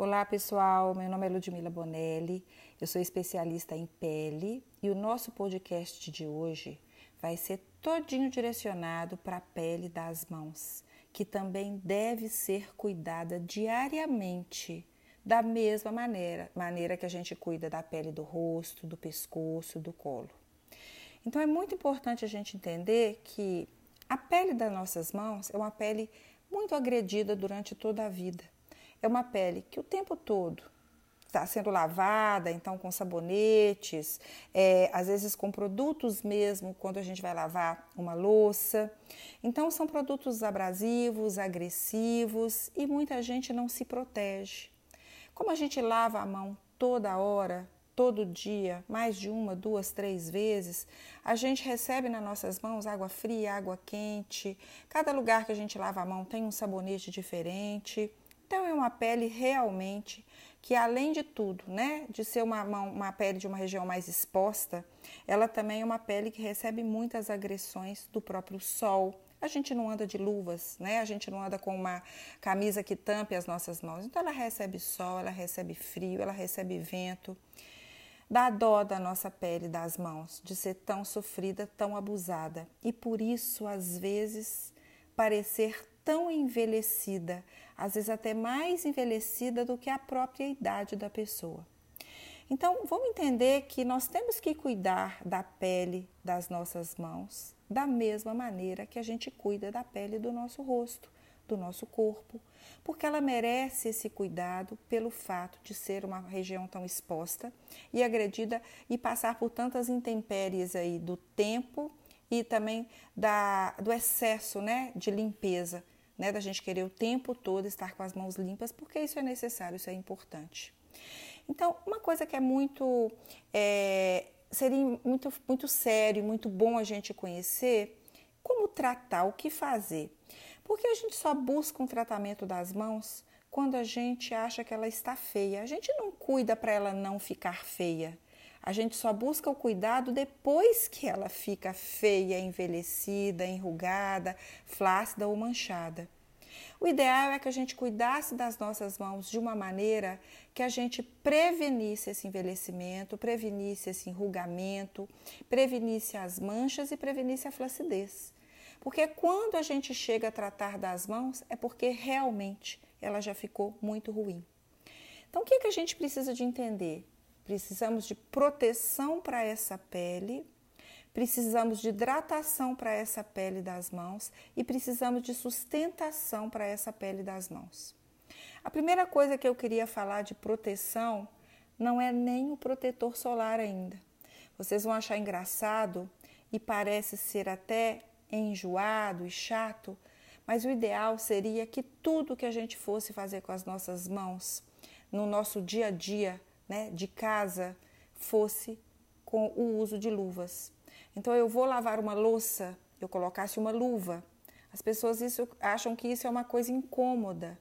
Olá pessoal, meu nome é Ludmila Bonelli, eu sou especialista em pele e o nosso podcast de hoje vai ser todinho direcionado para a pele das mãos, que também deve ser cuidada diariamente, da mesma maneira, maneira que a gente cuida da pele do rosto, do pescoço, do colo. Então é muito importante a gente entender que a pele das nossas mãos é uma pele muito agredida durante toda a vida é uma pele que o tempo todo está sendo lavada, então com sabonetes, é, às vezes com produtos mesmo, quando a gente vai lavar uma louça. Então são produtos abrasivos, agressivos e muita gente não se protege. Como a gente lava a mão toda hora, todo dia, mais de uma, duas, três vezes, a gente recebe nas nossas mãos água fria, água quente. Cada lugar que a gente lava a mão tem um sabonete diferente. Então é uma pele realmente que além de tudo, né, de ser uma, uma, pele de uma região mais exposta, ela também é uma pele que recebe muitas agressões do próprio sol. A gente não anda de luvas, né? A gente não anda com uma camisa que tampe as nossas mãos. Então ela recebe sol, ela recebe frio, ela recebe vento. Dá dó da nossa pele das mãos de ser tão sofrida, tão abusada. E por isso, às vezes, parecer tão envelhecida, às vezes até mais envelhecida do que a própria idade da pessoa. Então, vamos entender que nós temos que cuidar da pele das nossas mãos da mesma maneira que a gente cuida da pele do nosso rosto, do nosso corpo, porque ela merece esse cuidado pelo fato de ser uma região tão exposta e agredida e passar por tantas intempéries aí do tempo e também da, do excesso né, de limpeza né, da gente querer o tempo todo estar com as mãos limpas, porque isso é necessário, isso é importante. Então, uma coisa que é muito, é, seria muito, muito sério, muito bom a gente conhecer, como tratar, o que fazer. Porque a gente só busca um tratamento das mãos quando a gente acha que ela está feia. A gente não cuida para ela não ficar feia. A gente só busca o cuidado depois que ela fica feia, envelhecida, enrugada, flácida ou manchada. O ideal é que a gente cuidasse das nossas mãos de uma maneira que a gente prevenisse esse envelhecimento, prevenisse esse enrugamento, prevenisse as manchas e prevenisse a flacidez. Porque quando a gente chega a tratar das mãos é porque realmente ela já ficou muito ruim. Então, o que, é que a gente precisa de entender? Precisamos de proteção para essa pele, precisamos de hidratação para essa pele das mãos e precisamos de sustentação para essa pele das mãos. A primeira coisa que eu queria falar de proteção não é nem o protetor solar ainda. Vocês vão achar engraçado e parece ser até enjoado e chato, mas o ideal seria que tudo que a gente fosse fazer com as nossas mãos no nosso dia a dia né, de casa fosse com o uso de luvas. Então eu vou lavar uma louça, eu colocasse uma luva. As pessoas isso, acham que isso é uma coisa incômoda.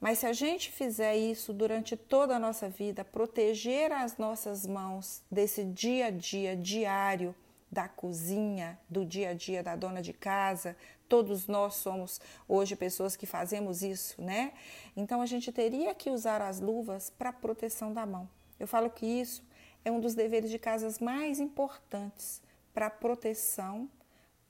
Mas se a gente fizer isso durante toda a nossa vida, proteger as nossas mãos desse dia a dia diário da cozinha, do dia a dia da dona de casa, todos nós somos hoje pessoas que fazemos isso, né? Então a gente teria que usar as luvas para proteção da mão. Eu falo que isso é um dos deveres de casas mais importantes para proteção,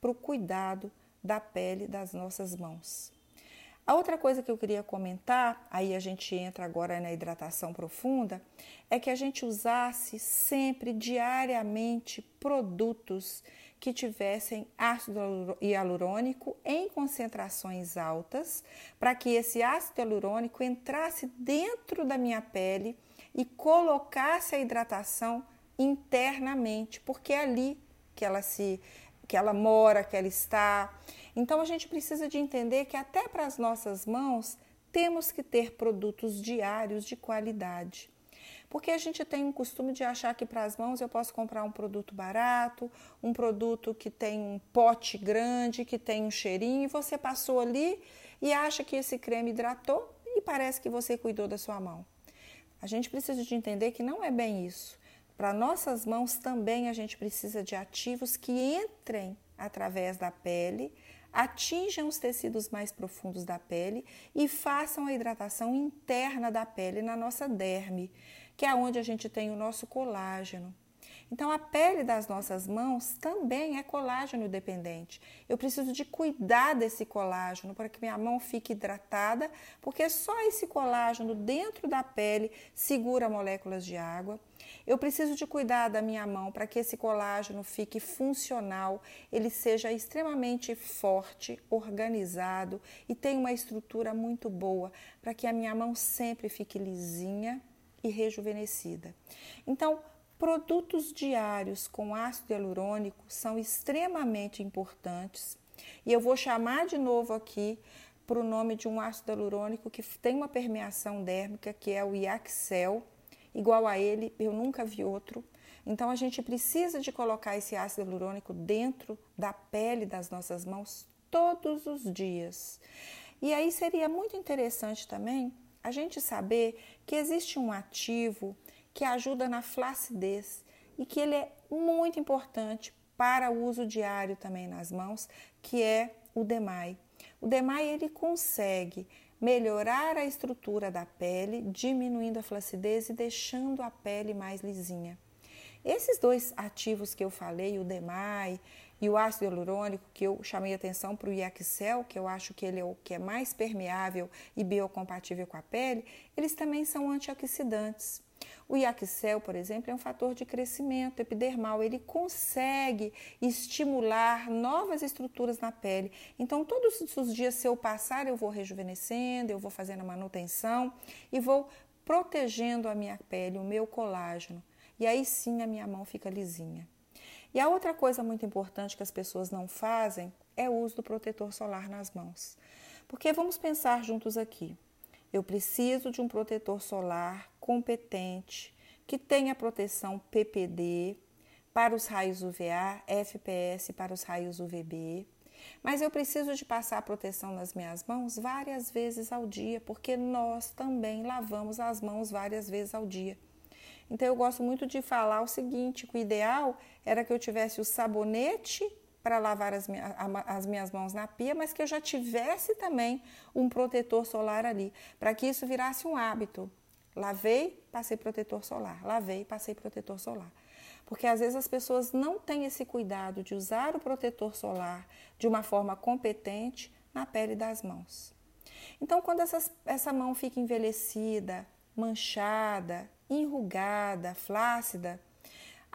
para o cuidado da pele das nossas mãos. A outra coisa que eu queria comentar, aí a gente entra agora na hidratação profunda, é que a gente usasse sempre, diariamente, produtos que tivessem ácido hialurônico em concentrações altas, para que esse ácido hialurônico entrasse dentro da minha pele e colocasse a hidratação internamente, porque é ali que ela se que ela mora, que ela está. Então a gente precisa de entender que até para as nossas mãos temos que ter produtos diários de qualidade. Porque a gente tem um costume de achar que para as mãos eu posso comprar um produto barato, um produto que tem um pote grande, que tem um cheirinho, e você passou ali e acha que esse creme hidratou e parece que você cuidou da sua mão. A gente precisa de entender que não é bem isso. Para nossas mãos também a gente precisa de ativos que entrem através da pele, atinjam os tecidos mais profundos da pele e façam a hidratação interna da pele na nossa derme, que é onde a gente tem o nosso colágeno. Então, a pele das nossas mãos também é colágeno dependente. Eu preciso de cuidar desse colágeno para que minha mão fique hidratada, porque só esse colágeno dentro da pele segura moléculas de água. Eu preciso de cuidar da minha mão para que esse colágeno fique funcional, ele seja extremamente forte, organizado e tenha uma estrutura muito boa, para que a minha mão sempre fique lisinha e rejuvenescida. Então, Produtos diários com ácido hialurônico são extremamente importantes e eu vou chamar de novo aqui para o nome de um ácido hialurônico que tem uma permeação dérmica, que é o Iaxel. Igual a ele, eu nunca vi outro. Então, a gente precisa de colocar esse ácido hialurônico dentro da pele das nossas mãos todos os dias. E aí seria muito interessante também a gente saber que existe um ativo que ajuda na flacidez e que ele é muito importante para o uso diário também nas mãos, que é o DEMAI. O DEMAI ele consegue melhorar a estrutura da pele, diminuindo a flacidez e deixando a pele mais lisinha. Esses dois ativos que eu falei, o DEMAI e o ácido hialurônico, que eu chamei atenção para o Iaxel, que eu acho que ele é o que é mais permeável e biocompatível com a pele, eles também são antioxidantes. O Iaxel, por exemplo, é um fator de crescimento epidermal, ele consegue estimular novas estruturas na pele. Então, todos os dias, se eu passar, eu vou rejuvenescendo, eu vou fazendo a manutenção e vou protegendo a minha pele, o meu colágeno. E aí sim a minha mão fica lisinha. E a outra coisa muito importante que as pessoas não fazem é o uso do protetor solar nas mãos. Porque vamos pensar juntos aqui. Eu preciso de um protetor solar competente, que tenha proteção PPD para os raios UVA, FPS para os raios UVB. Mas eu preciso de passar proteção nas minhas mãos várias vezes ao dia, porque nós também lavamos as mãos várias vezes ao dia. Então eu gosto muito de falar o seguinte, o ideal era que eu tivesse o sabonete para lavar as, minha, as minhas mãos na pia, mas que eu já tivesse também um protetor solar ali, para que isso virasse um hábito. Lavei, passei protetor solar. Lavei, passei protetor solar. Porque às vezes as pessoas não têm esse cuidado de usar o protetor solar de uma forma competente na pele das mãos. Então, quando essas, essa mão fica envelhecida, manchada, enrugada, flácida,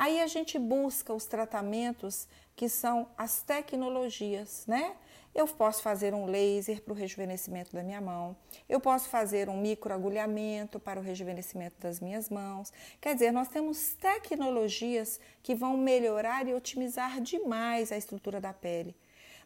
aí a gente busca os tratamentos que são as tecnologias, né? Eu posso fazer um laser para o rejuvenescimento da minha mão, eu posso fazer um microagulhamento para o rejuvenescimento das minhas mãos. Quer dizer, nós temos tecnologias que vão melhorar e otimizar demais a estrutura da pele.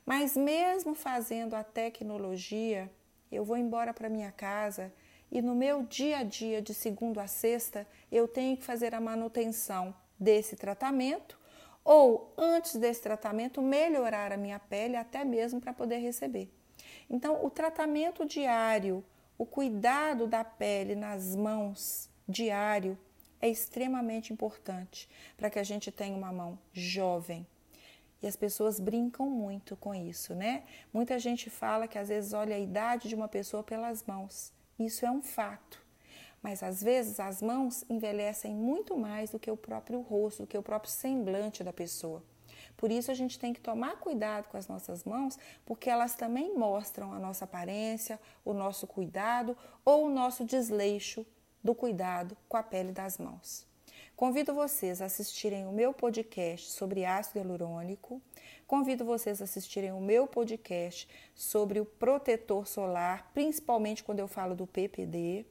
Mas mesmo fazendo a tecnologia, eu vou embora para minha casa e no meu dia a dia, de segunda a sexta, eu tenho que fazer a manutenção desse tratamento ou antes desse tratamento melhorar a minha pele até mesmo para poder receber. Então, o tratamento diário, o cuidado da pele nas mãos diário é extremamente importante para que a gente tenha uma mão jovem. E as pessoas brincam muito com isso, né? Muita gente fala que às vezes olha a idade de uma pessoa pelas mãos. Isso é um fato. Mas às vezes as mãos envelhecem muito mais do que o próprio rosto, do que o próprio semblante da pessoa. Por isso a gente tem que tomar cuidado com as nossas mãos, porque elas também mostram a nossa aparência, o nosso cuidado ou o nosso desleixo do cuidado com a pele das mãos. Convido vocês a assistirem o meu podcast sobre ácido hialurônico. Convido vocês a assistirem o meu podcast sobre o protetor solar, principalmente quando eu falo do PPD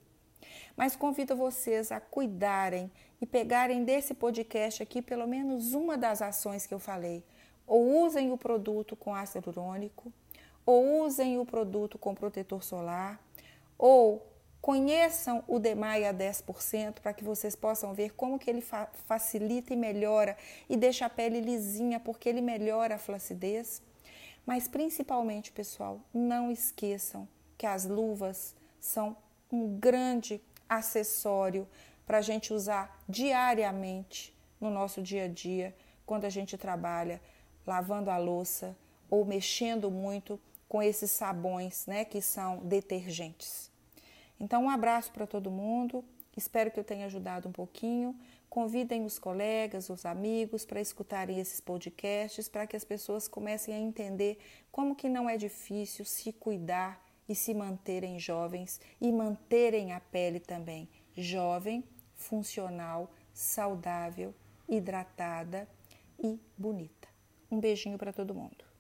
mas convido vocês a cuidarem e pegarem desse podcast aqui pelo menos uma das ações que eu falei. Ou usem o produto com ácido hialurônico, ou usem o produto com protetor solar, ou conheçam o DEMAI a 10% para que vocês possam ver como que ele fa facilita e melhora e deixa a pele lisinha porque ele melhora a flacidez. Mas principalmente, pessoal, não esqueçam que as luvas são um grande acessório para a gente usar diariamente no nosso dia a dia, quando a gente trabalha lavando a louça ou mexendo muito com esses sabões, né, que são detergentes. Então, um abraço para todo mundo. Espero que eu tenha ajudado um pouquinho. Convidem os colegas, os amigos para escutarem esses podcasts, para que as pessoas comecem a entender como que não é difícil se cuidar e se manterem jovens e manterem a pele também jovem, funcional, saudável, hidratada e bonita. Um beijinho para todo mundo.